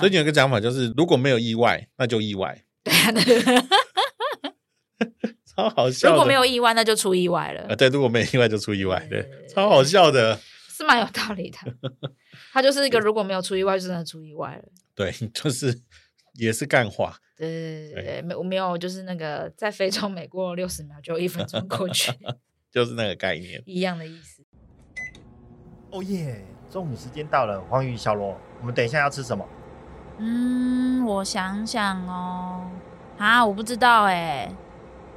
所以你有个讲法就是，如果没有意外，那就意外。对啊，超好笑。如果没有意外，那就出意外了。啊，对，如果没有意外，就出意外。对，对，超好笑的，是蛮有道理的。他就是一个如果没有出意外，就真的出意外了。对，就是也是干话。对对对，没我没有，就是那个在非洲每过六十秒就一分钟过去，就是那个概念，一样的意思。哦耶，中午时间到了，黄鱼小罗，我们等一下要吃什么？嗯，我想想哦，啊，我不知道哎。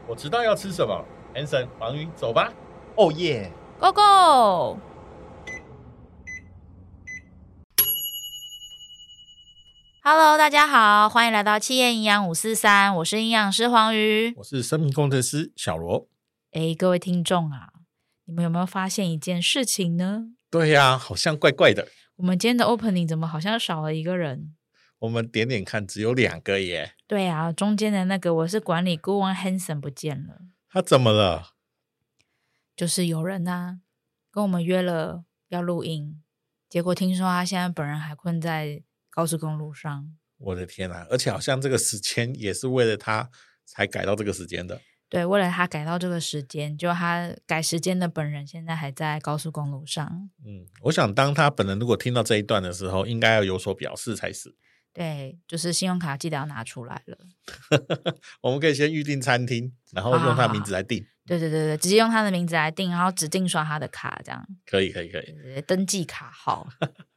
我知道要吃什么，Hanson，黄鱼，走吧。哦耶，Go Go！Hello，大家好，欢迎来到企业营养五四三，我是营养师黄鱼，我是生命工程师小罗。哎，各位听众啊，你们有没有发现一件事情呢？对呀、啊，好像怪怪的。我们今天的 opening 怎么好像少了一个人？我们点点看，只有两个耶。对啊，中间的那个我是管理顾问 Hanson 不见了。他怎么了？就是有人啊，跟我们约了要录音，结果听说他现在本人还困在。高速公路上，我的天啊！而且好像这个时间也是为了他才改到这个时间的。对，为了他改到这个时间，就他改时间的本人现在还在高速公路上。嗯，我想当他本人如果听到这一段的时候，应该要有所表示才是。对，就是信用卡记得要拿出来了。我们可以先预定餐厅，然后用他的名字来订。对对对对，直接用他的名字来订，然后指定刷他的卡，这样可以可以可以。登记卡号。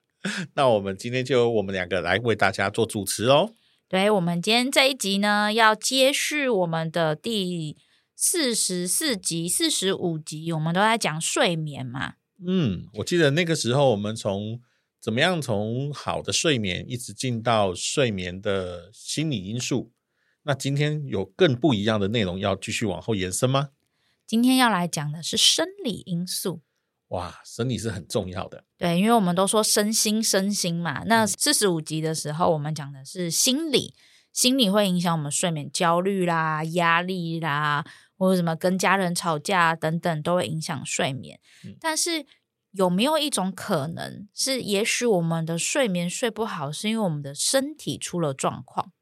那我们今天就由我们两个来为大家做主持哦。对，我们今天这一集呢，要接续我们的第四十四集、四十五集，我们都在讲睡眠嘛。嗯，我记得那个时候我们从怎么样从好的睡眠一直进到睡眠的心理因素。那今天有更不一样的内容要继续往后延伸吗？今天要来讲的是生理因素。哇，生理是很重要的。对，因为我们都说身心身心嘛。那四十五集的时候，我们讲的是心理，心理会影响我们睡眠，焦虑啦、压力啦，或者什么跟家人吵架等等，都会影响睡眠。嗯。但是有没有一种可能是，也许我们的睡眠睡不好，是因为我们的身体出了状况？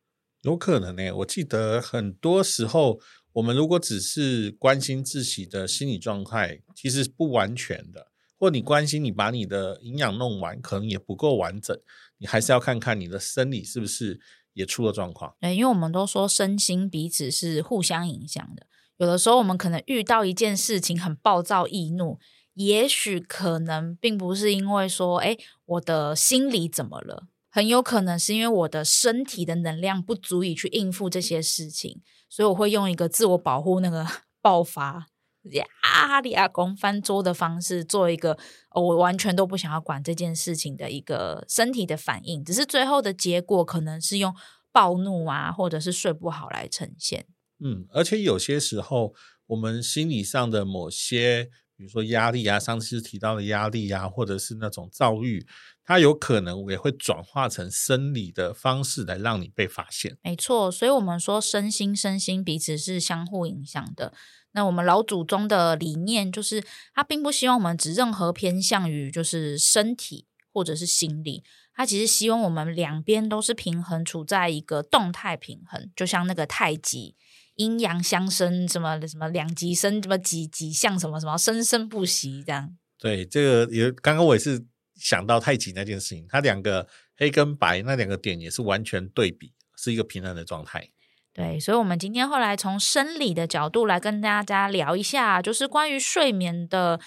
有可能呢、欸。我记得很多时候。我们如果只是关心自己的心理状态，其实不完全的。或你关心你把你的营养弄完，可能也不够完整。你还是要看看你的生理是不是也出了状况。对，因为我们都说身心彼此是互相影响的。有的时候我们可能遇到一件事情很暴躁易怒，也许可能并不是因为说，哎，我的心理怎么了？很有可能是因为我的身体的能量不足以去应付这些事情。所以我会用一个自我保护那个 爆发呀里阿公翻桌的方式，做一个我完全都不想要管这件事情的一个身体的反应，只是最后的结果可能是用暴怒啊，或者是睡不好来呈现。嗯，而且有些时候我们心理上的某些，比如说压力啊，上次提到的压力啊，或者是那种躁郁。它有可能也会转化成生理的方式来让你被发现。没错，所以我们说身心身心彼此是相互影响的。那我们老祖宗的理念就是，他并不希望我们只任何偏向于就是身体或者是心理，他其实希望我们两边都是平衡，处在一个动态平衡，就像那个太极，阴阳相生，什么什么两极生，什么几几象，什么什么生生不息这样。对，这个也刚刚我也是。想到太极那件事情，它两个黑跟白那两个点也是完全对比，是一个平衡的状态。对，所以，我们今天后来从生理的角度来跟大家聊一下，就是关于睡眠的，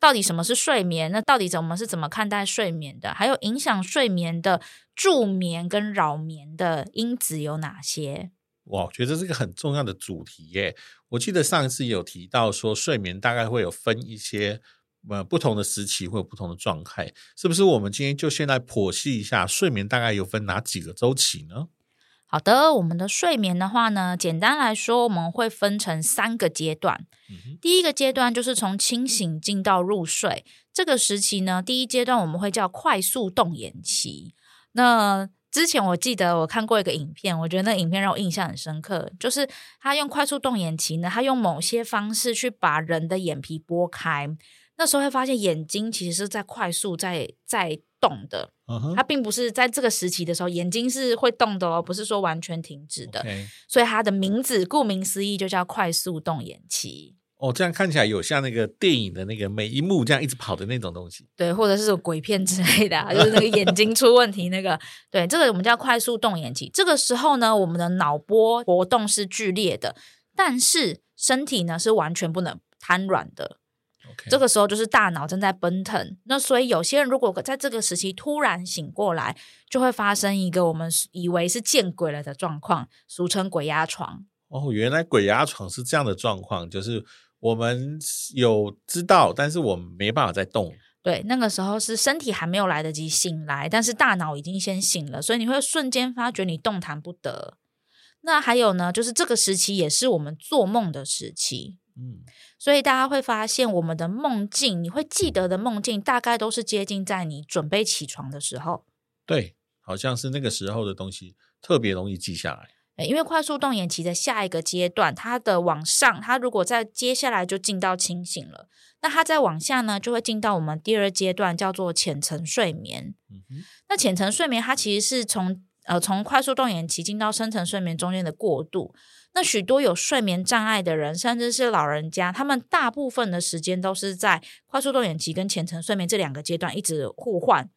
到底什么是睡眠？那到底怎么是怎么看待睡眠的？还有影响睡眠的助眠跟扰眠的因子有哪些？哇，我觉得这是个很重要的主题耶！我记得上一次有提到说，睡眠大概会有分一些。呃，不同的时期会有不同的状态，是不是？我们今天就先来剖析一下睡眠大概有分哪几个周期呢？好的，我们的睡眠的话呢，简单来说，我们会分成三个阶段。嗯、第一个阶段就是从清醒进到入睡这个时期呢，第一阶段我们会叫快速动眼期。那之前我记得我看过一个影片，我觉得那影片让我印象很深刻，就是他用快速动眼期呢，他用某些方式去把人的眼皮拨开。那时候会发现眼睛其实是在快速在在动的，嗯哼，它并不是在这个时期的时候眼睛是会动的哦，不是说完全停止的。所以它的名字顾名思义就叫快速动眼期。哦，这样看起来有像那个电影的那个每一幕这样一直跑的那种东西，对，或者是鬼片之类的，啊，就是那个眼睛出问题那个，对，这个我们叫快速动眼期。这个时候呢，我们的脑波活动是剧烈的，但是身体呢是完全不能瘫软的。Okay. 这个时候就是大脑正在奔腾，那所以有些人如果在这个时期突然醒过来，就会发生一个我们以为是见鬼了的状况，俗称鬼压床。哦，原来鬼压床是这样的状况，就是。我们有知道，但是我们没办法再动。对，那个时候是身体还没有来得及醒来，但是大脑已经先醒了，所以你会瞬间发觉你动弹不得。那还有呢，就是这个时期也是我们做梦的时期。嗯，所以大家会发现，我们的梦境，你会记得的梦境，大概都是接近在你准备起床的时候。对，好像是那个时候的东西特别容易记下来。因为快速动眼期的下一个阶段，它的往上，它如果在接下来就进到清醒了，那它再往下呢，就会进到我们第二阶段，叫做浅层睡眠。嗯，那浅层睡眠它其实是从呃从快速动眼期进到深层睡眠中间的过渡。那许多有睡眠障碍的人，甚至是老人家，他们大部分的时间都是在快速动眼期跟浅层睡眠这两个阶段一直互换。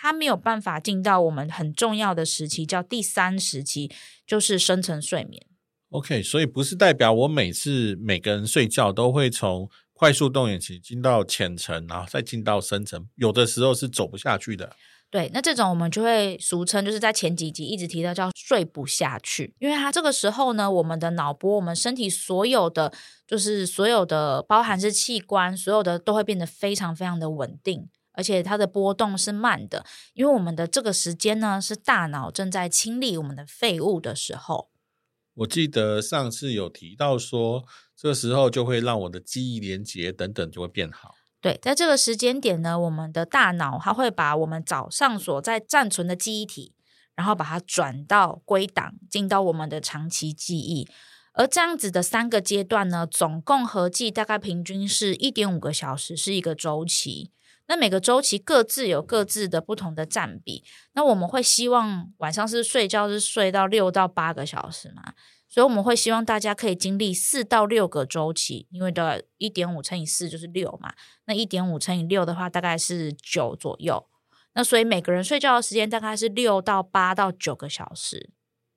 他没有办法进到我们很重要的时期，叫第三时期，就是深层睡眠。OK，所以不是代表我每次每个人睡觉都会从快速动眼期进到浅层，然后再进到深层，有的时候是走不下去的。对，那这种我们就会俗称，就是在前几集一直提到叫睡不下去，因为它这个时候呢，我们的脑波，我们身体所有的，就是所有的，包含是器官，所有的都会变得非常非常的稳定。而且它的波动是慢的，因为我们的这个时间呢，是大脑正在清理我们的废物的时候。我记得上次有提到说，这时候就会让我的记忆连接等等就会变好。对，在这个时间点呢，我们的大脑它会把我们早上所在暂存的记忆体，然后把它转到归档，进到我们的长期记忆。而这样子的三个阶段呢，总共合计大概平均是一点五个小时，是一个周期。那每个周期各自有各自的不同的占比。那我们会希望晚上是睡觉是睡到六到八个小时嘛，所以我们会希望大家可以经历四到六个周期，因为的一点五乘以四就是六嘛，那一点五乘以六的话大概是九左右。那所以每个人睡觉的时间大概是六到八到九个小时，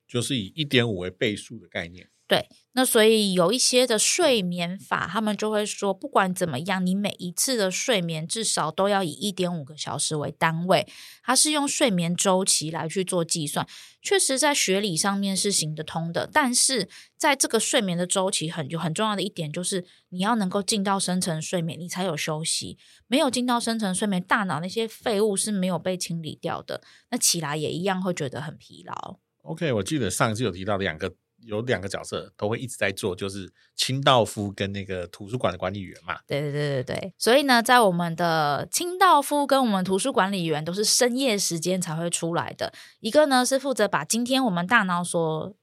就是以一点五为倍数的概念。对，那所以有一些的睡眠法，他们就会说，不管怎么样，你每一次的睡眠至少都要以一点五个小时为单位，它是用睡眠周期来去做计算，确实在学理上面是行得通的。但是在这个睡眠的周期很有很重要的一点，就是你要能够进到深层睡眠，你才有休息。没有进到深层睡眠，大脑那些废物是没有被清理掉的，那起来也一样会觉得很疲劳。OK，我记得上次有提到两个。有两个角色都会一直在做，就是清道夫跟那个图书馆的管理员嘛。对对对对对，所以呢，在我们的清道夫跟我们图书管理员都是深夜时间才会出来的。一个呢是负责把今天我们大脑所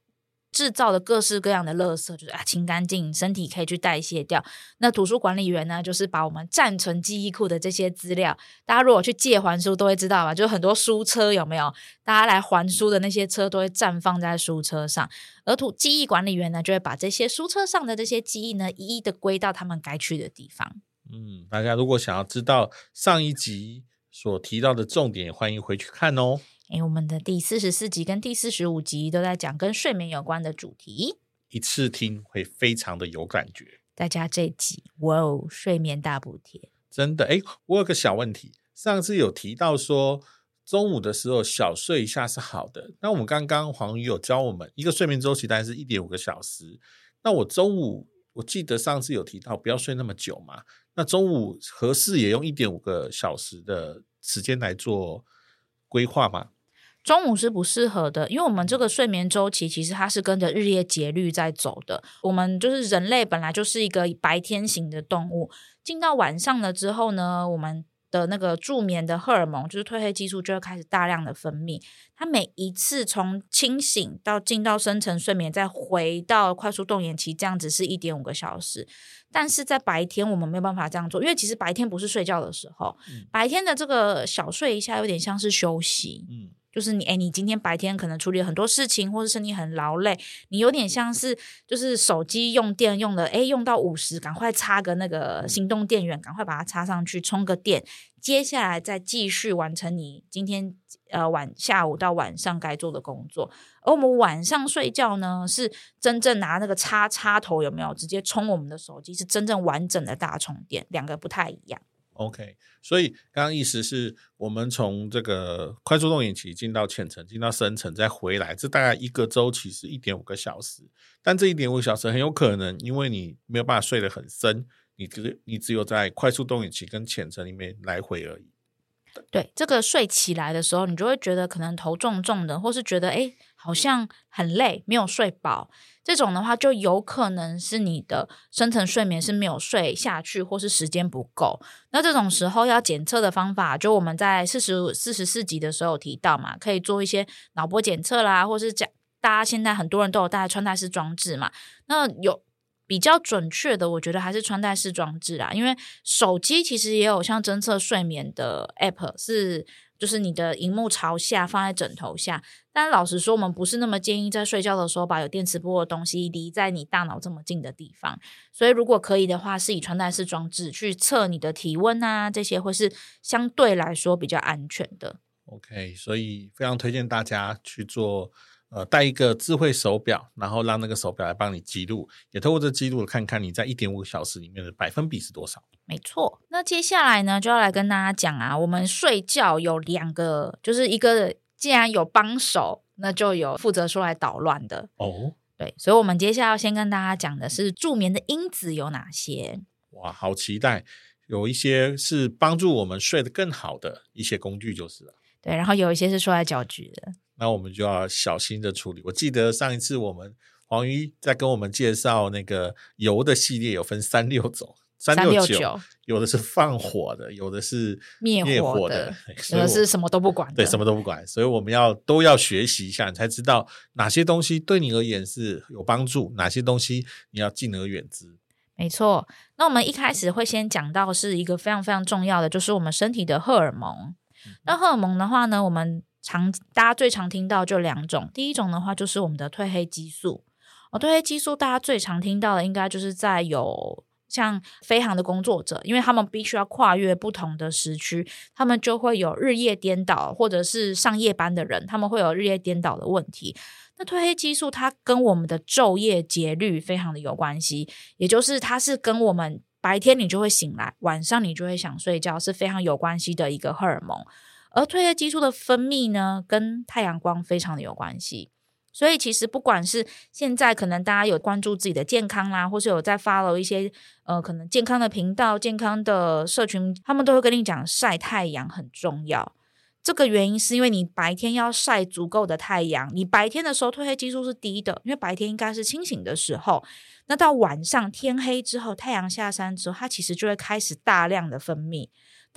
制造的各式各样的垃圾，就是啊清干净，身体可以去代谢掉。那图书管理员呢，就是把我们暂存记忆库的这些资料，大家如果去借还书都会知道吧，就是很多书车有没有？大家来还书的那些车都会暂放在书车上，而图记忆管理员呢，就会把这些书车上的这些记忆呢，一一的归到他们该去的地方。嗯，大家如果想要知道上一集所提到的重点，欢迎回去看哦。诶，我们的第四十四集跟第四十五集都在讲跟睡眠有关的主题，一次听会非常的有感觉。大家这集哇哦，睡眠大补贴，真的诶，我有个小问题，上次有提到说中午的时候小睡一下是好的，那我们刚刚黄宇有教我们一个睡眠周期大概是一点五个小时，那我中午我记得上次有提到不要睡那么久嘛，那中午合适也用一点五个小时的时间来做规划吗？中午是不适合的，因为我们这个睡眠周期其实它是跟着日夜节律在走的。我们就是人类本来就是一个白天型的动物，进到晚上了之后呢，我们的那个助眠的荷尔蒙，就是褪黑激素，就会开始大量的分泌。它每一次从清醒到进到深层睡眠，再回到快速动眼期，这样子是一点五个小时。但是在白天我们没有办法这样做，因为其实白天不是睡觉的时候，嗯、白天的这个小睡一下有点像是休息。嗯就是你，哎，你今天白天可能处理很多事情，或者身体很劳累，你有点像是就是手机用电用了，哎，用到五十，赶快插个那个行动电源，赶快把它插上去充个电，接下来再继续完成你今天呃晚下午到晚上该做的工作。而我们晚上睡觉呢，是真正拿那个插插头有没有直接充我们的手机，是真正完整的大充电，两个不太一样。OK，所以刚刚意思是我们从这个快速动眼期进到浅层，进到深层，再回来，这大概一个周期是一点五个小时。但这一点五小时很有可能，因为你没有办法睡得很深，你只你只有在快速动眼期跟浅层里面来回而已。对，这个睡起来的时候，你就会觉得可能头重重的，或是觉得诶好像很累，没有睡饱。这种的话，就有可能是你的深层睡眠是没有睡下去，或是时间不够。那这种时候要检测的方法，就我们在四十四十四集的时候有提到嘛，可以做一些脑波检测啦，或是讲大家现在很多人都有带穿戴式装置嘛。那有比较准确的，我觉得还是穿戴式装置啊，因为手机其实也有像侦测睡眠的 app 是。就是你的荧幕朝下放在枕头下，但老实说，我们不是那么建议在睡觉的时候把有电磁波的东西离在你大脑这么近的地方。所以如果可以的话，是以穿戴式装置去测你的体温啊，这些会是相对来说比较安全的。OK，所以非常推荐大家去做。呃，带一个智慧手表，然后让那个手表来帮你记录，也透过这记录看看你在一点五个小时里面的百分比是多少。没错，那接下来呢，就要来跟大家讲啊，我们睡觉有两个，就是一个既然有帮手，那就有负责出来捣乱的哦。对，所以，我们接下来要先跟大家讲的是助眠的因子有哪些。哇，好期待，有一些是帮助我们睡得更好的一些工具，就是了。对，然后有一些是出来搅局的。那我们就要小心的处理。我记得上一次我们黄瑜在跟我们介绍那个油的系列，有分三六种，三六九，有的是放火的，有的是灭火的，有的是什么都不管的，对，什么都不管。所以我们要都要学习一下，你才知道哪些东西对你而言是有帮助，哪些东西你要敬而远之。没错。那我们一开始会先讲到是一个非常非常重要的，就是我们身体的荷尔蒙。嗯、那荷尔蒙的话呢，我们常大家最常听到就两种，第一种的话就是我们的褪黑激素。哦，褪黑激素大家最常听到的应该就是在有像飞航的工作者，因为他们必须要跨越不同的时区，他们就会有日夜颠倒，或者是上夜班的人，他们会有日夜颠倒的问题。那褪黑激素它跟我们的昼夜节律非常的有关系，也就是它是跟我们白天你就会醒来，晚上你就会想睡觉，是非常有关系的一个荷尔蒙。而褪黑激素的分泌呢，跟太阳光非常的有关系。所以其实不管是现在可能大家有关注自己的健康啦，或是有在 follow 一些呃可能健康的频道、健康的社群，他们都会跟你讲晒太阳很重要。这个原因是因为你白天要晒足够的太阳，你白天的时候褪黑激素是低的，因为白天应该是清醒的时候。那到晚上天黑之后，太阳下山之后，它其实就会开始大量的分泌。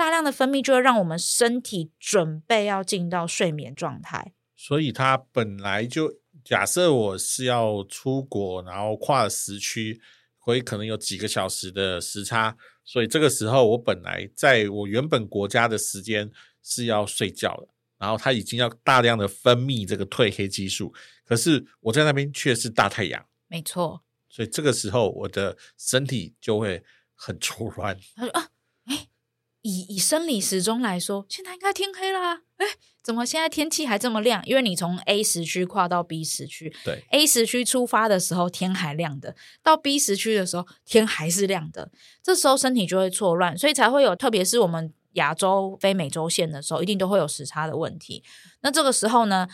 大量的分泌就会让我们身体准备要进到睡眠状态，所以它本来就假设我是要出国，然后跨了时区，会可能有几个小时的时差，所以这个时候我本来在我原本国家的时间是要睡觉的，然后它已经要大量的分泌这个褪黑激素，可是我在那边却是大太阳，没错，所以这个时候我的身体就会很 错乱。他说啊。以以生理时钟来说，现在应该天黑啦。哎，怎么现在天气还这么亮？因为你从 A 时区跨到 B 时区，对，A 时区出发的时候天还亮的，到 B 时区的时候天还是亮的，这时候身体就会错乱，所以才会有，特别是我们亚洲非美洲线的时候，一定都会有时差的问题。那这个时候呢？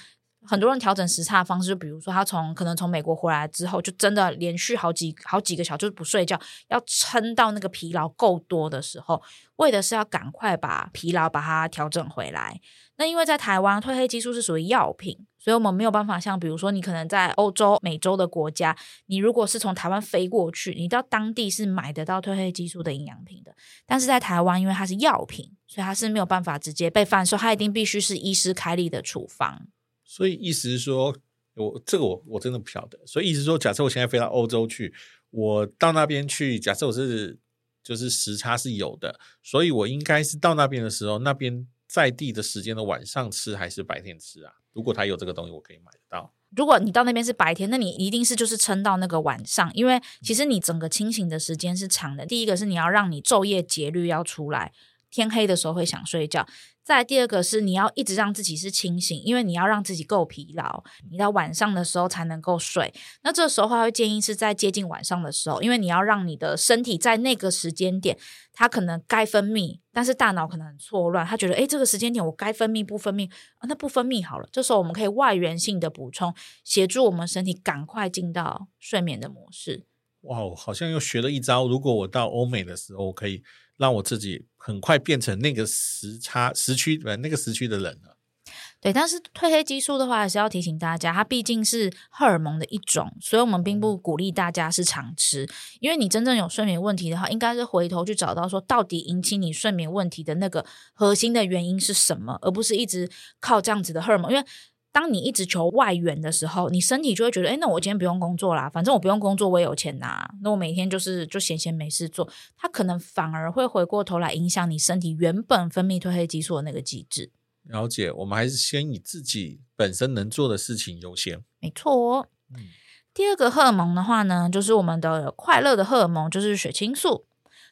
很多人调整时差的方式，就比如说他从可能从美国回来之后，就真的连续好几好几个小时就不睡觉，要撑到那个疲劳够多的时候，为的是要赶快把疲劳把它调整回来。那因为在台湾褪黑激素是属于药品，所以我们没有办法像比如说你可能在欧洲、美洲的国家，你如果是从台湾飞过去，你到当地是买得到褪黑激素的营养品的。但是在台湾，因为它是药品，所以它是没有办法直接被贩售，它一定必须是医师开立的处方。所以意思是说，我这个我我真的不晓得。所以意思是说，假设我现在飞到欧洲去，我到那边去，假设我是就是时差是有的，所以我应该是到那边的时候，那边。在地的时间的晚上吃还是白天吃啊？如果他有这个东西，我可以买得到。如果你到那边是白天，那你一定是就是撑到那个晚上，因为其实你整个清醒的时间是长的。第一个是你要让你昼夜节律要出来，天黑的时候会想睡觉。再第二个是你要一直让自己是清醒，因为你要让自己够疲劳，你到晚上的时候才能够睡。那这时候话会建议是在接近晚上的时候，因为你要让你的身体在那个时间点，它可能该分泌，但是大脑可能很错乱，他觉得诶，这个时间点我该分泌不分泌啊？那不分泌好了，这时候我们可以外源性的补充，协助我们身体赶快进到睡眠的模式。哇，好像又学了一招。如果我到欧美的时候，我可以。让我自己很快变成那个时差时区呃那个时区的人了。对，但是褪黑激素的话，还是要提醒大家，它毕竟是荷尔蒙的一种，所以我们并不鼓励大家是常吃。因为你真正有睡眠问题的话，应该是回头去找到说，到底引起你睡眠问题的那个核心的原因是什么，而不是一直靠这样子的荷尔蒙，因为。当你一直求外援的时候，你身体就会觉得，哎，那我今天不用工作啦，反正我不用工作，我也有钱拿，那我每天就是就闲闲没事做，它可能反而会回过头来影响你身体原本分泌褪黑激素的那个机制。了解，我们还是先以自己本身能做的事情优先。没错哦。嗯，第二个荷尔蒙的话呢，就是我们的快乐的荷尔蒙，就是血清素。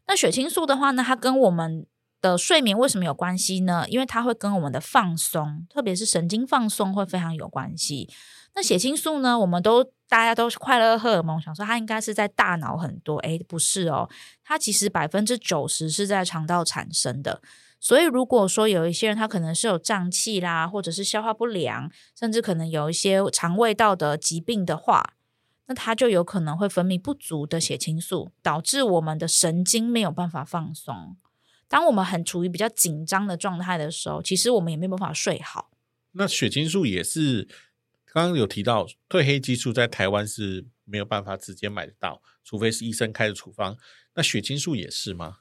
那血清素的话呢，它跟我们的睡眠为什么有关系呢？因为它会跟我们的放松，特别是神经放松会非常有关系。那血清素呢？我们都大家都是快乐荷尔蒙，想说它应该是在大脑很多，诶，不是哦，它其实百分之九十是在肠道产生的。所以如果说有一些人他可能是有胀气啦，或者是消化不良，甚至可能有一些肠胃道的疾病的话，那他就有可能会分泌不足的血清素，导致我们的神经没有办法放松。当我们很处于比较紧张的状态的时候，其实我们也没有办法睡好。那血清素也是刚刚有提到，褪黑激素在台湾是没有办法直接买得到，除非是医生开的处方。那血清素也是吗？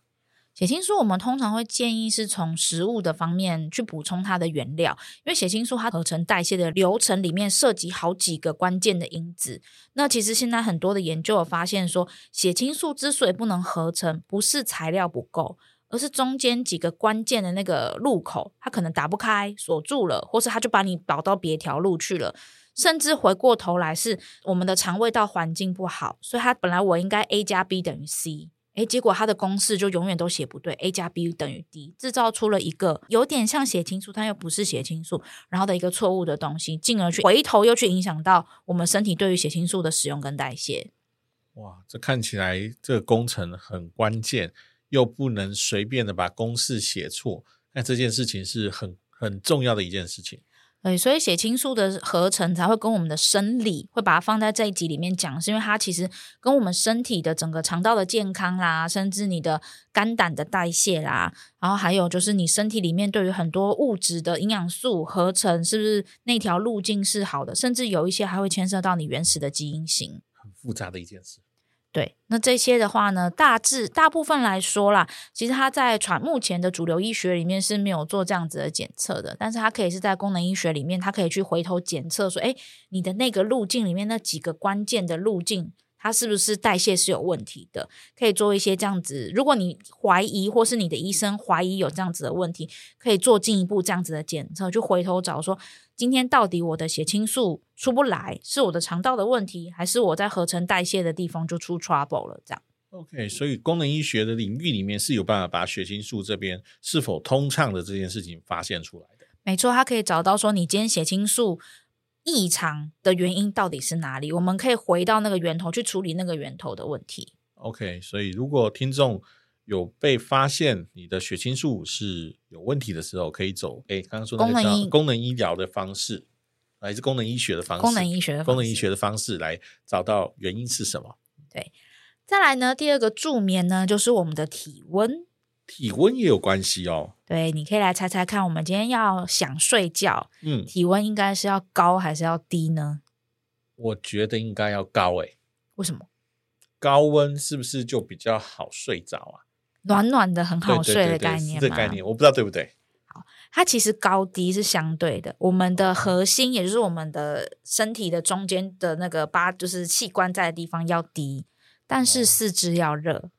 血清素我们通常会建议是从食物的方面去补充它的原料，因为血清素它合成代谢的流程里面涉及好几个关键的因子。那其实现在很多的研究有发现说，血清素之所以不能合成，不是材料不够。而是中间几个关键的那个路口，它可能打不开，锁住了，或是它就把你导到别条路去了，甚至回过头来是我们的肠胃道环境不好，所以它本来我应该 A 加 B 等于 C，诶，结果它的公式就永远都写不对，A 加 B 等于 D，制造出了一个有点像血清素，但又不是血清素，然后的一个错误的东西，进而去回头又去影响到我们身体对于血清素的使用跟代谢。哇，这看起来这个工程很关键。又不能随便的把公式写错，那这件事情是很很重要的一件事情。对，所以血清素的合成才会跟我们的生理会把它放在这一集里面讲，是因为它其实跟我们身体的整个肠道的健康啦，甚至你的肝胆的代谢啦，然后还有就是你身体里面对于很多物质的营养素合成，是不是那条路径是好的？甚至有一些还会牵涉到你原始的基因型，很复杂的一件事。对，那这些的话呢，大致大部分来说啦，其实它在传目前的主流医学里面是没有做这样子的检测的，但是它可以是在功能医学里面，它可以去回头检测说，诶，你的那个路径里面那几个关键的路径。它是不是代谢是有问题的？可以做一些这样子。如果你怀疑，或是你的医生怀疑有这样子的问题，可以做进一步这样子的检测，就回头找说，今天到底我的血清素出不来，是我的肠道的问题，还是我在合成代谢的地方就出 trouble 了？这样。OK，所以功能医学的领域里面是有办法把血清素这边是否通畅的这件事情发现出来的。没错，它可以找到说你今天血清素。异常的原因到底是哪里？我们可以回到那个源头去处理那个源头的问题。OK，所以如果听众有被发现你的血清素是有问题的时候，可以走哎，刚刚说的功能医功能医疗的方式，还是功能医学的方式？功能医学的方式，功能医学的方式来找到原因是什么？对，再来呢，第二个助眠呢，就是我们的体温。体温也有关系哦。对，你可以来猜猜看，我们今天要想睡觉，嗯，体温应该是要高还是要低呢？我觉得应该要高诶。为什么？高温是不是就比较好睡着啊？暖暖的很好睡的概念吗？这个概念我不知道对不对。好，它其实高低是相对的。我们的核心，也就是我们的身体的中间的那个八，就是器官在的地方要低，但是四肢要热。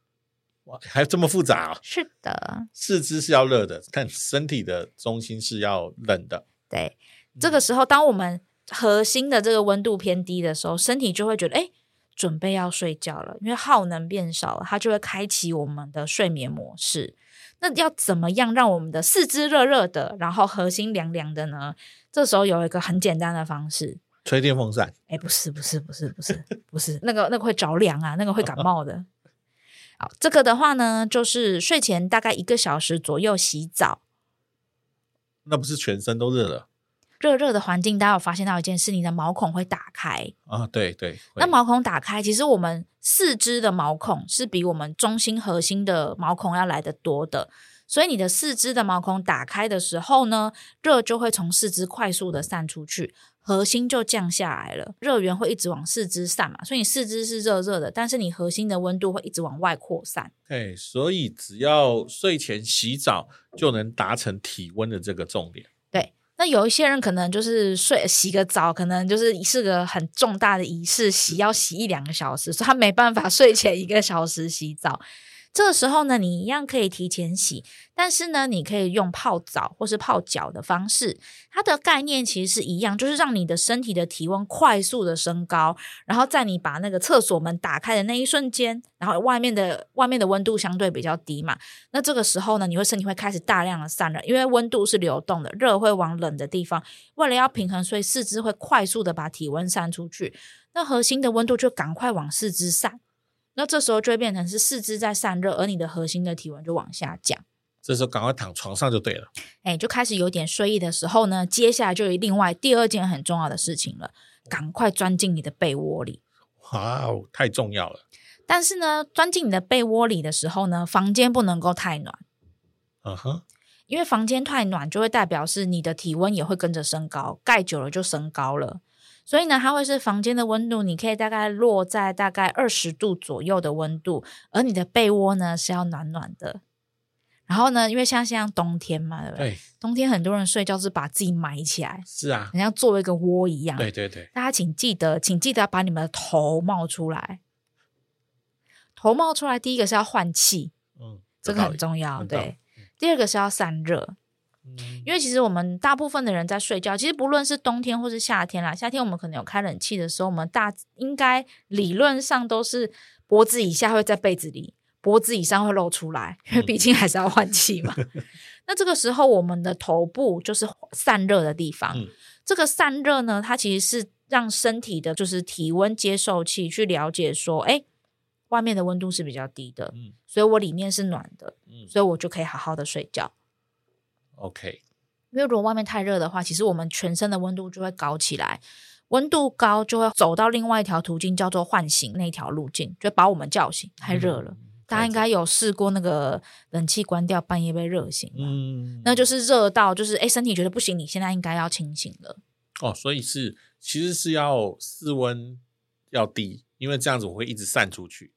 哇，还这么复杂啊？是的，四肢是要热的，但身体的中心是要冷的。对，这个时候，当我们核心的这个温度偏低的时候，身体就会觉得，哎，准备要睡觉了，因为耗能变少了，它就会开启我们的睡眠模式。那要怎么样让我们的四肢热热的，然后核心凉凉的呢？这时候有一个很简单的方式，吹电风扇。哎，不是，不是，不是，不是，不是，那个那个会着凉啊，那个会感冒的。好，这个的话呢，就是睡前大概一个小时左右洗澡。那不是全身都热了？热热的环境，大家有发现到一件事，你的毛孔会打开啊？对对。那毛孔打开，其实我们四肢的毛孔是比我们中心核心的毛孔要来得多的。所以你的四肢的毛孔打开的时候呢，热就会从四肢快速的散出去，核心就降下来了。热源会一直往四肢散嘛，所以你四肢是热热的，但是你核心的温度会一直往外扩散。对，所以只要睡前洗澡就能达成体温的这个重点。对，那有一些人可能就是睡洗个澡，可能就是是个很重大的仪式，洗要洗一两个小时，所以他没办法 睡前一个小时洗澡。这时候呢，你一样可以提前洗，但是呢，你可以用泡澡或是泡脚的方式。它的概念其实是一样，就是让你的身体的体温快速的升高，然后在你把那个厕所门打开的那一瞬间，然后外面的外面的温度相对比较低嘛，那这个时候呢，你会身体会开始大量的散热，因为温度是流动的，热会往冷的地方，为了要平衡，所以四肢会快速的把体温散出去，那核心的温度就赶快往四肢散。那这时候就会变成是四肢在散热，而你的核心的体温就往下降。这时候赶快躺床上就对了。哎，就开始有点睡意的时候呢，接下来就有另外第二件很重要的事情了，赶快钻进你的被窝里。哇哦，太重要了！但是呢，钻进你的被窝里的时候呢，房间不能够太暖。嗯哼，因为房间太暖就会代表是你的体温也会跟着升高，盖久了就升高了。所以呢，它会是房间的温度，你可以大概落在大概二十度左右的温度，而你的被窝呢是要暖暖的。然后呢，因为像像冬天嘛，对不对？对。冬天很多人睡觉是把自己埋起来，是啊，好像做一个窝一样。对对对。大家请记得，请记得要把你们的头冒出来。头冒出来，第一个是要换气，嗯，这个很重要。对。第二个是要散热。因为其实我们大部分的人在睡觉，其实不论是冬天或是夏天啦，夏天我们可能有开冷气的时候，我们大应该理论上都是脖子以下会在被子里，脖子以上会露出来，因为毕竟还是要换气嘛。嗯、那这个时候，我们的头部就是散热的地方。嗯、这个散热呢，它其实是让身体的就是体温接受器去了解说，哎，外面的温度是比较低的，嗯、所以我里面是暖的，嗯、所以我就可以好好的睡觉。OK，因为如果外面太热的话，其实我们全身的温度就会高起来，温度高就会走到另外一条途径，叫做唤醒那条路径，就把我们叫醒。太热了，嗯、大家应该有试过那个冷气关掉，半夜被热醒，嗯，那就是热到就是哎，身体觉得不行，你现在应该要清醒了。哦，所以是其实是要室温要低，因为这样子我会一直散出去，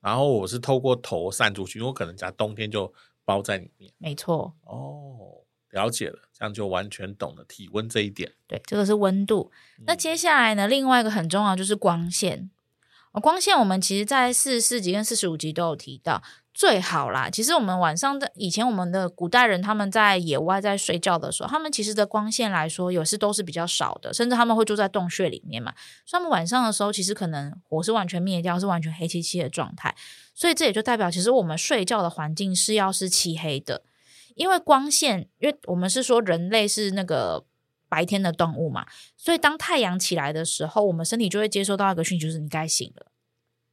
然后我是透过头散出去，因为我可能在冬天就。包在里面，没错。哦，了解了，这样就完全懂了体温这一点。对，这个是温度。嗯、那接下来呢，另外一个很重要就是光线。光线我们其实在四十四集跟四十五集都有提到。最好啦，其实我们晚上的以前我们的古代人他们在野外在睡觉的时候，他们其实的光线来说，有时都是比较少的，甚至他们会住在洞穴里面嘛。所以他们晚上的时候，其实可能火是完全灭掉，是完全黑漆漆的状态。所以这也就代表，其实我们睡觉的环境是要是漆黑的，因为光线，因为我们是说人类是那个白天的动物嘛，所以当太阳起来的时候，我们身体就会接收到一个讯息，就是你该醒了。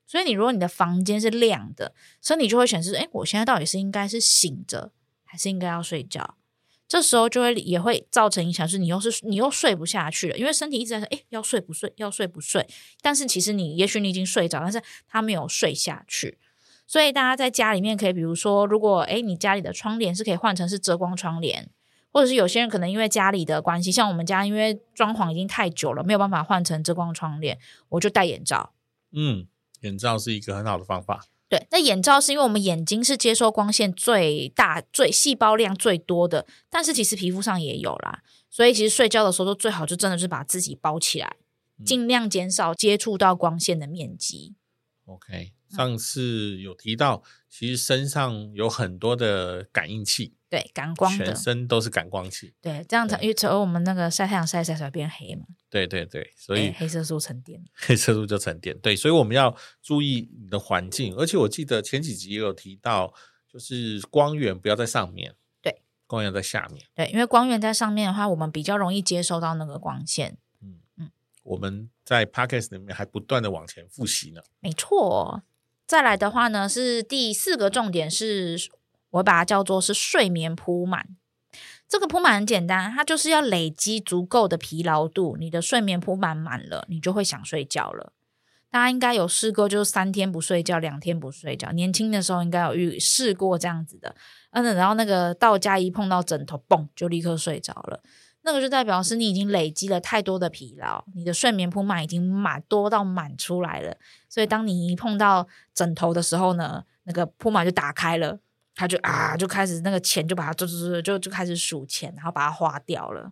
所以你如果你的房间是亮的，身体就会显示，诶，我现在到底是应该是醒着，还是应该要睡觉？这时候就会也会造成影响，是你又是你又睡不下去了，因为身体一直在说，诶，要睡不睡，要睡不睡。但是其实你也许你已经睡着，但是他没有睡下去。所以大家在家里面可以，比如说，如果诶你家里的窗帘是可以换成是遮光窗帘，或者是有些人可能因为家里的关系，像我们家因为装潢已经太久了，没有办法换成遮光窗帘，我就戴眼罩。嗯，眼罩是一个很好的方法。对，那眼罩是因为我们眼睛是接收光线最大、最细胞量最多的，但是其实皮肤上也有啦，所以其实睡觉的时候都最好就真的是把自己包起来，嗯、尽量减少接触到光线的面积。OK，上次有提到，嗯、其实身上有很多的感应器。对，感光的，全身都是感光器。对，这样子，因为只有我们那个晒太阳晒晒才会变黑嘛。对对对，所以黑色素沉淀，黑色素就沉淀。对，所以我们要注意你的环境。而且我记得前几集也有提到，就是光源不要在上面，对，光源在下面。对，因为光源在上面的话，我们比较容易接收到那个光线。嗯嗯，我们在 Podcast 里面还不断的往前复习呢。没错，再来的话呢，是第四个重点是。我把它叫做是睡眠铺满。这个铺满很简单，它就是要累积足够的疲劳度，你的睡眠铺满满了，你就会想睡觉了。大家应该有试过，就是三天不睡觉，两天不睡觉。年轻的时候应该有遇试过这样子的，嗯，然后那个到家一碰到枕头，嘣，就立刻睡着了。那个就代表是你已经累积了太多的疲劳，你的睡眠铺满已经满多到满出来了。所以当你一碰到枕头的时候呢，那个铺满就打开了。他就啊，就开始那个钱就把它就就就就开始数钱，然后把它花掉了。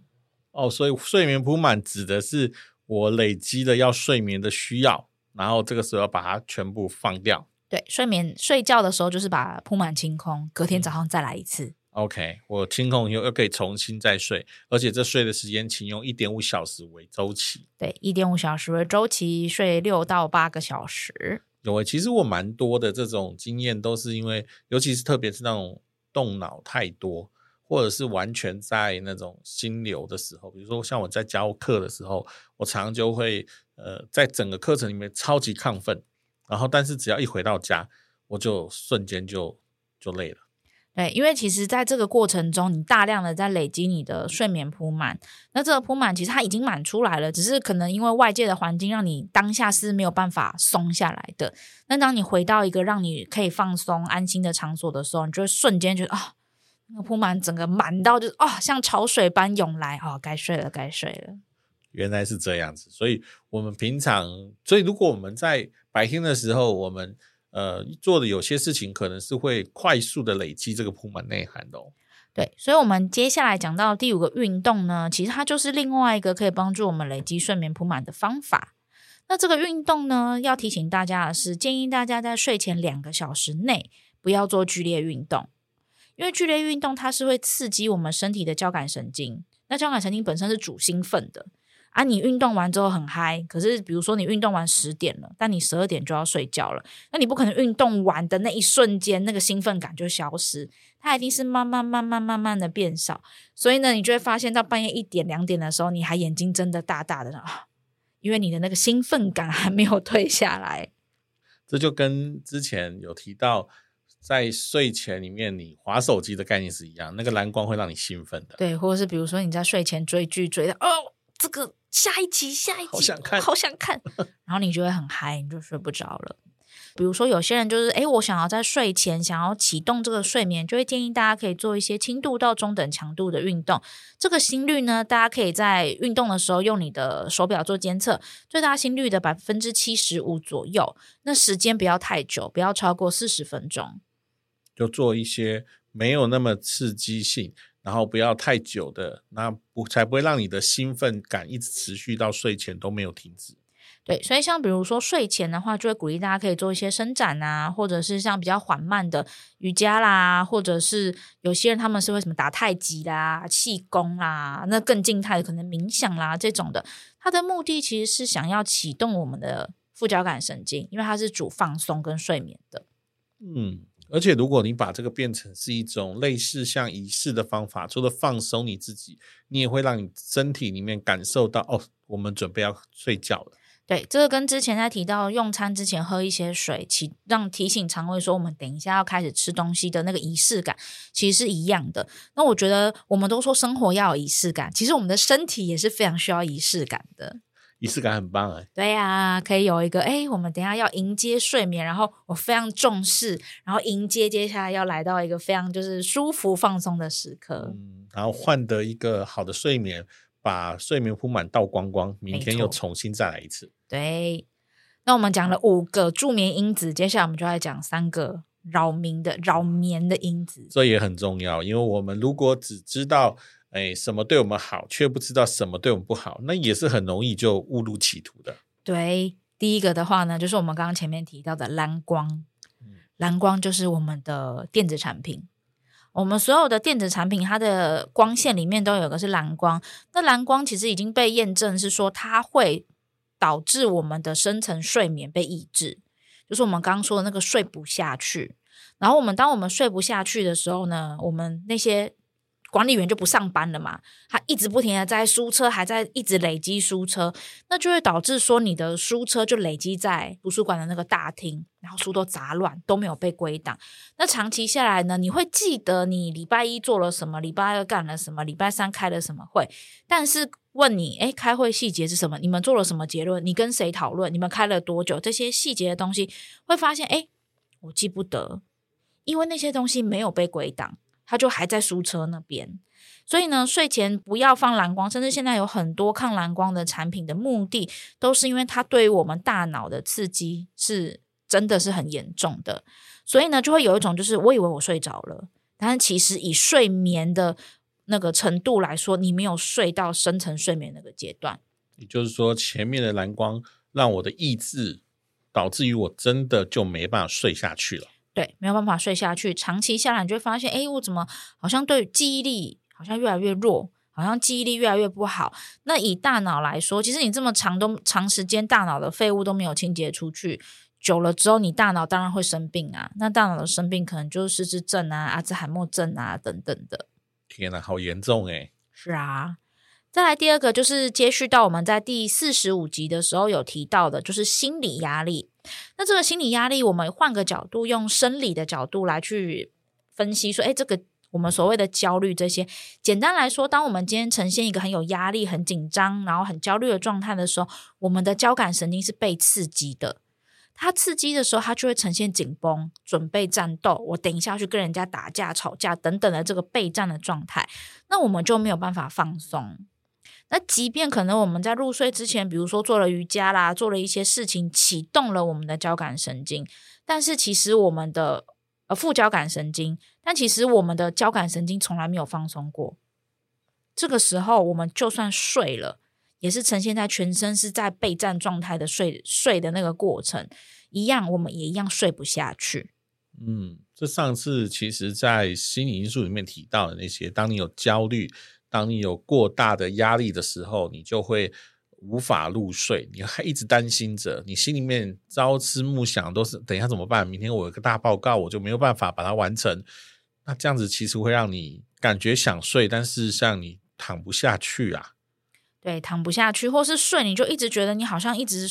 哦，所以睡眠铺满指的是我累积了要睡眠的需要，然后这个时候要把它全部放掉。对，睡眠睡觉的时候就是把铺满清空，隔天早上再来一次。嗯、OK，我清空以后又可以重新再睡，而且这睡的时间请用一点五小时为周期。对，一点五小时为周期，睡六到八个小时。有诶，其实我蛮多的这种经验，都是因为，尤其是特别是那种动脑太多，或者是完全在那种心流的时候，比如说像我在教课的时候，我常常就会呃，在整个课程里面超级亢奋，然后但是只要一回到家，我就瞬间就就累了。对，因为其实在这个过程中，你大量的在累积你的睡眠铺满，那这个铺满其实它已经满出来了，只是可能因为外界的环境让你当下是没有办法松下来的。那当你回到一个让你可以放松、安心的场所的时候，你就会瞬间觉得啊、哦，那个扑满整个满到就是啊、像潮水般涌来啊、哦，该睡了，该睡了。原来是这样子，所以我们平常，所以如果我们在白天的时候，我们。呃，做的有些事情可能是会快速的累积这个铺满内涵的哦。对，所以，我们接下来讲到第五个运动呢，其实它就是另外一个可以帮助我们累积睡眠铺满的方法。那这个运动呢，要提醒大家的是，建议大家在睡前两个小时内不要做剧烈运动，因为剧烈运动它是会刺激我们身体的交感神经，那交感神经本身是主兴奋的。啊，你运动完之后很嗨，可是比如说你运动完十点了，但你十二点就要睡觉了，那你不可能运动完的那一瞬间那个兴奋感就消失，它一定是慢慢慢慢慢慢的变少，所以呢，你就会发现到半夜一点两点的时候，你还眼睛睁得大大的啊，因为你的那个兴奋感还没有退下来。这就跟之前有提到，在睡前里面你划手机的概念是一样，那个蓝光会让你兴奋的。对，或者是比如说你在睡前追剧追到哦。这个下一集，下一集，好想看，好想看，然后你就会很嗨，你就睡不着了。比如说，有些人就是，哎，我想要在睡前想要启动这个睡眠，就会建议大家可以做一些轻度到中等强度的运动。这个心率呢，大家可以在运动的时候用你的手表做监测，最大心率的百分之七十五左右。那时间不要太久，不要超过四十分钟。就做一些没有那么刺激性。然后不要太久的，那不才不会让你的兴奋感一直持续到睡前都没有停止。对，所以像比如说睡前的话，就会鼓励大家可以做一些伸展啊，或者是像比较缓慢的瑜伽啦，或者是有些人他们是为什么打太极啦、气功啦，那更静态的可能冥想啦这种的。它的目的其实是想要启动我们的副交感神经，因为它是主放松跟睡眠的。嗯。而且，如果你把这个变成是一种类似像仪式的方法，除了放松你自己，你也会让你身体里面感受到哦，我们准备要睡觉了。对，这个跟之前在提到用餐之前喝一些水，提让提醒肠胃说我们等一下要开始吃东西的那个仪式感，其实是一样的。那我觉得我们都说生活要有仪式感，其实我们的身体也是非常需要仪式感的。仪式感很棒哎。对呀、啊，可以有一个哎，我们等一下要迎接睡眠，然后我非常重视，然后迎接接下来要来到一个非常就是舒服放松的时刻。嗯，然后换得一个好的睡眠，把睡眠铺满倒光光，明天又重新再来一次。对，那我们讲了五个助眠因子，接下来我们就来讲三个。扰民的扰眠的因子，这也很重要。因为我们如果只知道哎什么对我们好，却不知道什么对我们不好，那也是很容易就误入歧途的。对，第一个的话呢，就是我们刚刚前面提到的蓝光。蓝光就是我们的电子产品，我们所有的电子产品，它的光线里面都有个是蓝光。那蓝光其实已经被验证是说，它会导致我们的深层睡眠被抑制。就是我们刚刚说的那个睡不下去，然后我们当我们睡不下去的时候呢，我们那些管理员就不上班了嘛，他一直不停的在输车，还在一直累积输车，那就会导致说你的输车就累积在图书馆的那个大厅，然后书都杂乱，都没有被归档。那长期下来呢，你会记得你礼拜一做了什么，礼拜二干了什么，礼拜三开了什么会，但是。问你，诶，开会细节是什么？你们做了什么结论？你跟谁讨论？你们开了多久？这些细节的东西，会发现，诶，我记不得，因为那些东西没有被归档，它就还在书车那边。所以呢，睡前不要放蓝光，甚至现在有很多抗蓝光的产品的目的，都是因为它对于我们大脑的刺激是真的是很严重的。所以呢，就会有一种就是，我以为我睡着了，但是其实以睡眠的。那个程度来说，你没有睡到深层睡眠那个阶段，也就是说，前面的蓝光让我的意志导致于我真的就没办法睡下去了。对，没有办法睡下去，长期下来你就会发现，哎，我怎么好像对记忆力好像越来越弱，好像记忆力越来越不好。那以大脑来说，其实你这么长都长时间大脑的废物都没有清洁出去，久了之后，你大脑当然会生病啊。那大脑的生病可能就是失智症啊、阿兹海默症啊等等的。天呐，好严重诶。是啊，再来第二个就是接续到我们在第四十五集的时候有提到的，就是心理压力。那这个心理压力，我们换个角度，用生理的角度来去分析，说，诶，这个我们所谓的焦虑这些，简单来说，当我们今天呈现一个很有压力、很紧张，然后很焦虑的状态的时候，我们的交感神经是被刺激的。它刺激的时候，它就会呈现紧绷，准备战斗。我等一下要去跟人家打架、吵架等等的这个备战的状态，那我们就没有办法放松。那即便可能我们在入睡之前，比如说做了瑜伽啦，做了一些事情，启动了我们的交感神经，但是其实我们的呃副交感神经，但其实我们的交感神经从来没有放松过。这个时候，我们就算睡了。也是呈现在全身是在备战状态的睡睡的那个过程一样，我们也一样睡不下去。嗯，这上次其实在心理因素里面提到的那些，当你有焦虑，当你有过大的压力的时候，你就会无法入睡，你还一直担心着，你心里面朝思暮想都是等一下怎么办？明天我有个大报告，我就没有办法把它完成。那这样子其实会让你感觉想睡，但事实上你躺不下去啊。对，躺不下去，或是睡，你就一直觉得你好像一直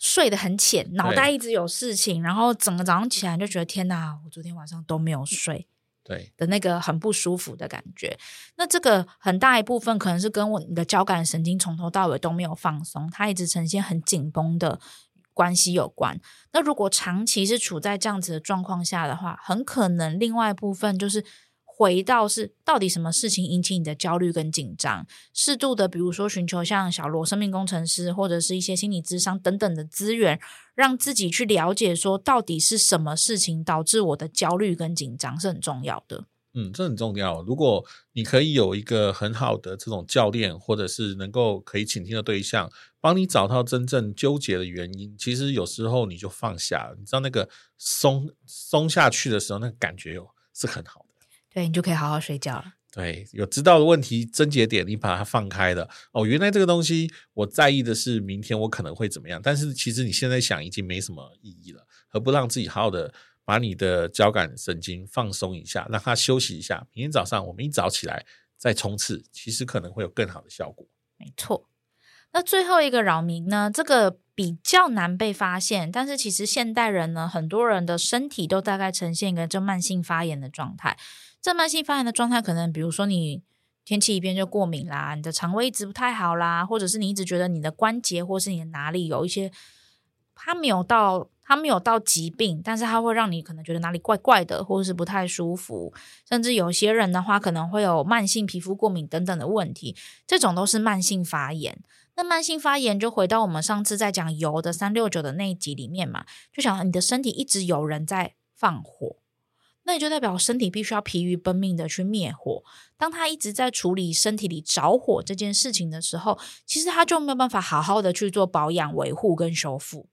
睡得很浅，脑袋一直有事情，然后整个早上起来就觉得天哪，我昨天晚上都没有睡，对的那个很不舒服的感觉。那这个很大一部分可能是跟我你的交感神经从头到尾都没有放松，它一直呈现很紧绷的关系有关。那如果长期是处在这样子的状况下的话，很可能另外一部分就是。回到是到底什么事情引起你的焦虑跟紧张？适度的，比如说寻求像小罗生命工程师或者是一些心理咨商等等的资源，让自己去了解说到底是什么事情导致我的焦虑跟紧张是很重要的。嗯，这很重要。如果你可以有一个很好的这种教练，或者是能够可以倾听的对象，帮你找到真正纠结的原因，其实有时候你就放下了。你知道那个松松下去的时候，那个感觉有是很好。对，你就可以好好睡觉了。对，有知道的问题症结点，你把它放开了。哦，原来这个东西我在意的是明天我可能会怎么样，但是其实你现在想已经没什么意义了，何不让自己好好的把你的交感神经放松一下，让它休息一下。明天早上我们一早起来再冲刺，其实可能会有更好的效果。没错。那最后一个扰民呢？这个比较难被发现，但是其实现代人呢，很多人的身体都大概呈现一个这慢性发炎的状态。这慢性发炎的状态，可能比如说你天气一变就过敏啦，你的肠胃一直不太好啦，或者是你一直觉得你的关节或是你的哪里有一些，它没有到它没有到疾病，但是它会让你可能觉得哪里怪怪的，或者是不太舒服，甚至有些人的话可能会有慢性皮肤过敏等等的问题，这种都是慢性发炎。那慢性发炎就回到我们上次在讲油的三六九的那一集里面嘛，就想你的身体一直有人在放火。那也就代表身体必须要疲于奔命的去灭火。当他一直在处理身体里着火这件事情的时候，其实他就没有办法好好的去做保养、维护跟修复。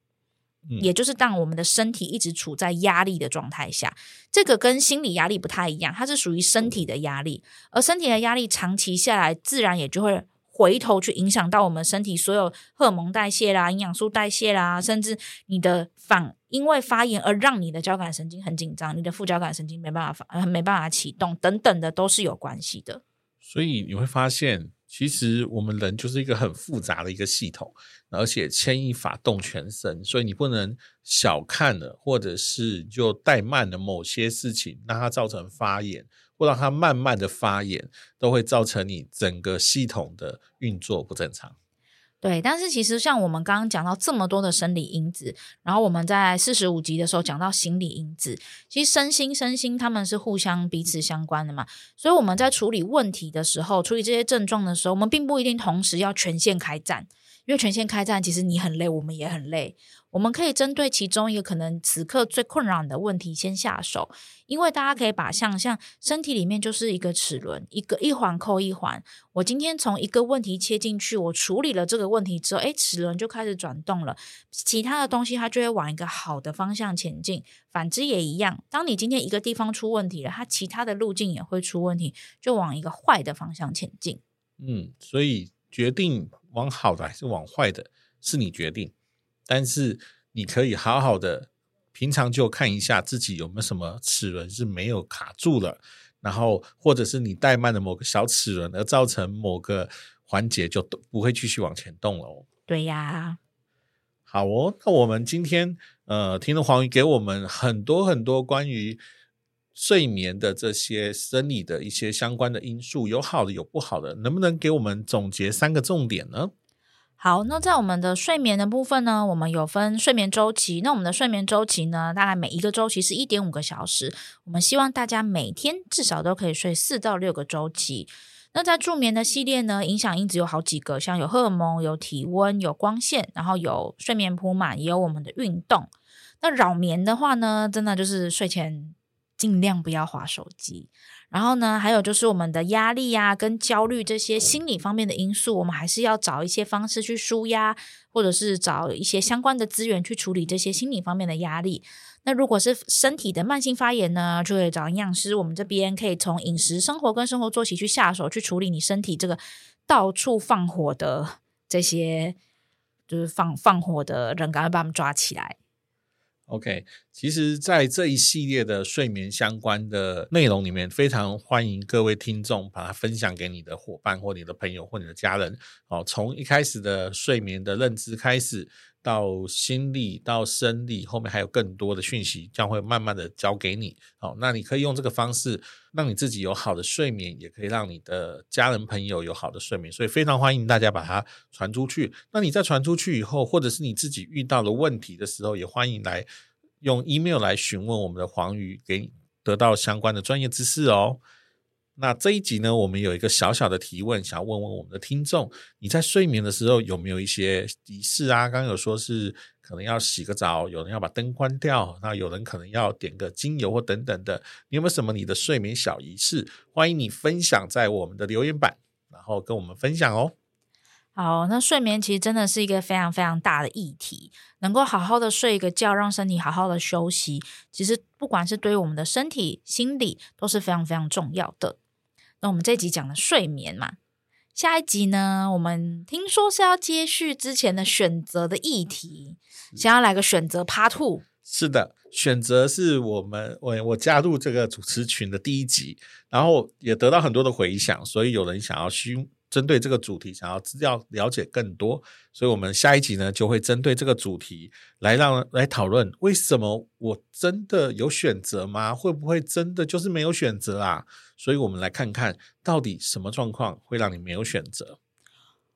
嗯，也就是当我们的身体一直处在压力的状态下，这个跟心理压力不太一样，它是属于身体的压力，而身体的压力长期下来，自然也就会。回头去影响到我们身体所有荷尔蒙代谢啦、营养素代谢啦，甚至你的反因为发炎而让你的交感神经很紧张，你的副交感神经没办法发，没办法启动等等的都是有关系的。所以你会发现，其实我们人就是一个很复杂的一个系统，而且牵一发动全身，所以你不能小看了，或者是就怠慢了某些事情，让它造成发炎。或让它慢慢的发炎，都会造成你整个系统的运作不正常。对，但是其实像我们刚刚讲到这么多的生理因子，然后我们在四十五集的时候讲到心理因子，其实身心身心他们是互相彼此相关的嘛。所以我们在处理问题的时候，处理这些症状的时候，我们并不一定同时要全线开战，因为全线开战，其实你很累，我们也很累。我们可以针对其中一个可能此刻最困扰你的问题先下手，因为大家可以把像像身体里面就是一个齿轮，一个一环扣一环。我今天从一个问题切进去，我处理了这个问题之后，诶，齿轮就开始转动了，其他的东西它就会往一个好的方向前进。反之也一样，当你今天一个地方出问题了，它其他的路径也会出问题，就往一个坏的方向前进。嗯，所以决定往好的还是往坏的，是你决定。但是你可以好好的，平常就看一下自己有没有什么齿轮是没有卡住了，然后或者是你怠慢了某个小齿轮，而造成某个环节就不会继续往前动了哦。对呀，好哦，那我们今天呃，听了黄鱼给我们很多很多关于睡眠的这些生理的一些相关的因素，有好的有不好的，能不能给我们总结三个重点呢？好，那在我们的睡眠的部分呢，我们有分睡眠周期。那我们的睡眠周期呢，大概每一个周期是一点五个小时。我们希望大家每天至少都可以睡四到六个周期。那在助眠的系列呢，影响因子有好几个，像有荷尔蒙、有体温、有光线，然后有睡眠铺满，也有我们的运动。那扰眠的话呢，真的就是睡前尽量不要滑手机。然后呢，还有就是我们的压力呀、跟焦虑这些心理方面的因素，我们还是要找一些方式去舒压，或者是找一些相关的资源去处理这些心理方面的压力。那如果是身体的慢性发炎呢，就会找营养师。我们这边可以从饮食、生活跟生活作息去下手，去处理你身体这个到处放火的这些，就是放放火的人，赶快把他们抓起来。OK，其实，在这一系列的睡眠相关的内容里面，非常欢迎各位听众把它分享给你的伙伴或你的朋友或你的家人。好，从一开始的睡眠的认知开始，到心理到生理，后面还有更多的讯息将会慢慢的交给你。好，那你可以用这个方式让你自己有好的睡眠，也可以让你的家人朋友有好的睡眠。所以非常欢迎大家把它传出去。那你在传出去以后，或者是你自己遇到了问题的时候，也欢迎来用 email 来询问我们的黄鱼，给得到相关的专业知识哦。那这一集呢，我们有一个小小的提问，想要问问我们的听众：你在睡眠的时候有没有一些仪式啊？刚刚有说是可能要洗个澡，有人要把灯关掉，那有人可能要点个精油或等等的。你有没有什么你的睡眠小仪式？欢迎你分享在我们的留言板，然后跟我们分享哦。好，那睡眠其实真的是一个非常非常大的议题，能够好好的睡一个觉，让身体好好的休息，其实不管是对于我们的身体、心理都是非常非常重要的。那我们这一集讲的睡眠嘛，下一集呢，我们听说是要接续之前的选择的议题，想要来个选择 Part Two。是的，选择是我们我我加入这个主持群的第一集，然后也得到很多的回响，所以有人想要询针对这个主题想要要了解更多，所以我们下一集呢就会针对这个主题来让来讨论，为什么我真的有选择吗？会不会真的就是没有选择啊？所以我们来看看到底什么状况会让你没有选择。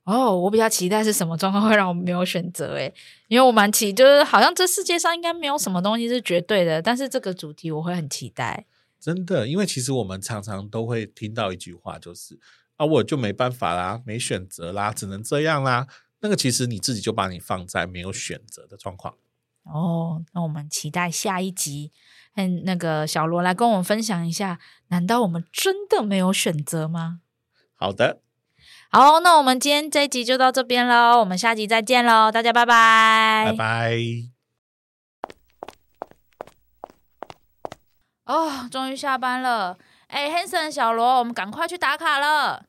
哦，我比较期待是什么状况会让我没有选择诶，因为我蛮期，就是好像这世界上应该没有什么东西是绝对的，但是这个主题我会很期待。真的，因为其实我们常常都会听到一句话，就是啊，我就没办法啦，没选择啦，只能这样啦。那个其实你自己就把你放在没有选择的状况。哦，那我们期待下一集，嗯，那个小罗来跟我们分享一下，难道我们真的没有选择吗？好的。好，那我们今天这一集就到这边喽，我们下集再见喽，大家拜拜，拜拜。哦，终于下班了，哎，Hanson 小罗，我们赶快去打卡了。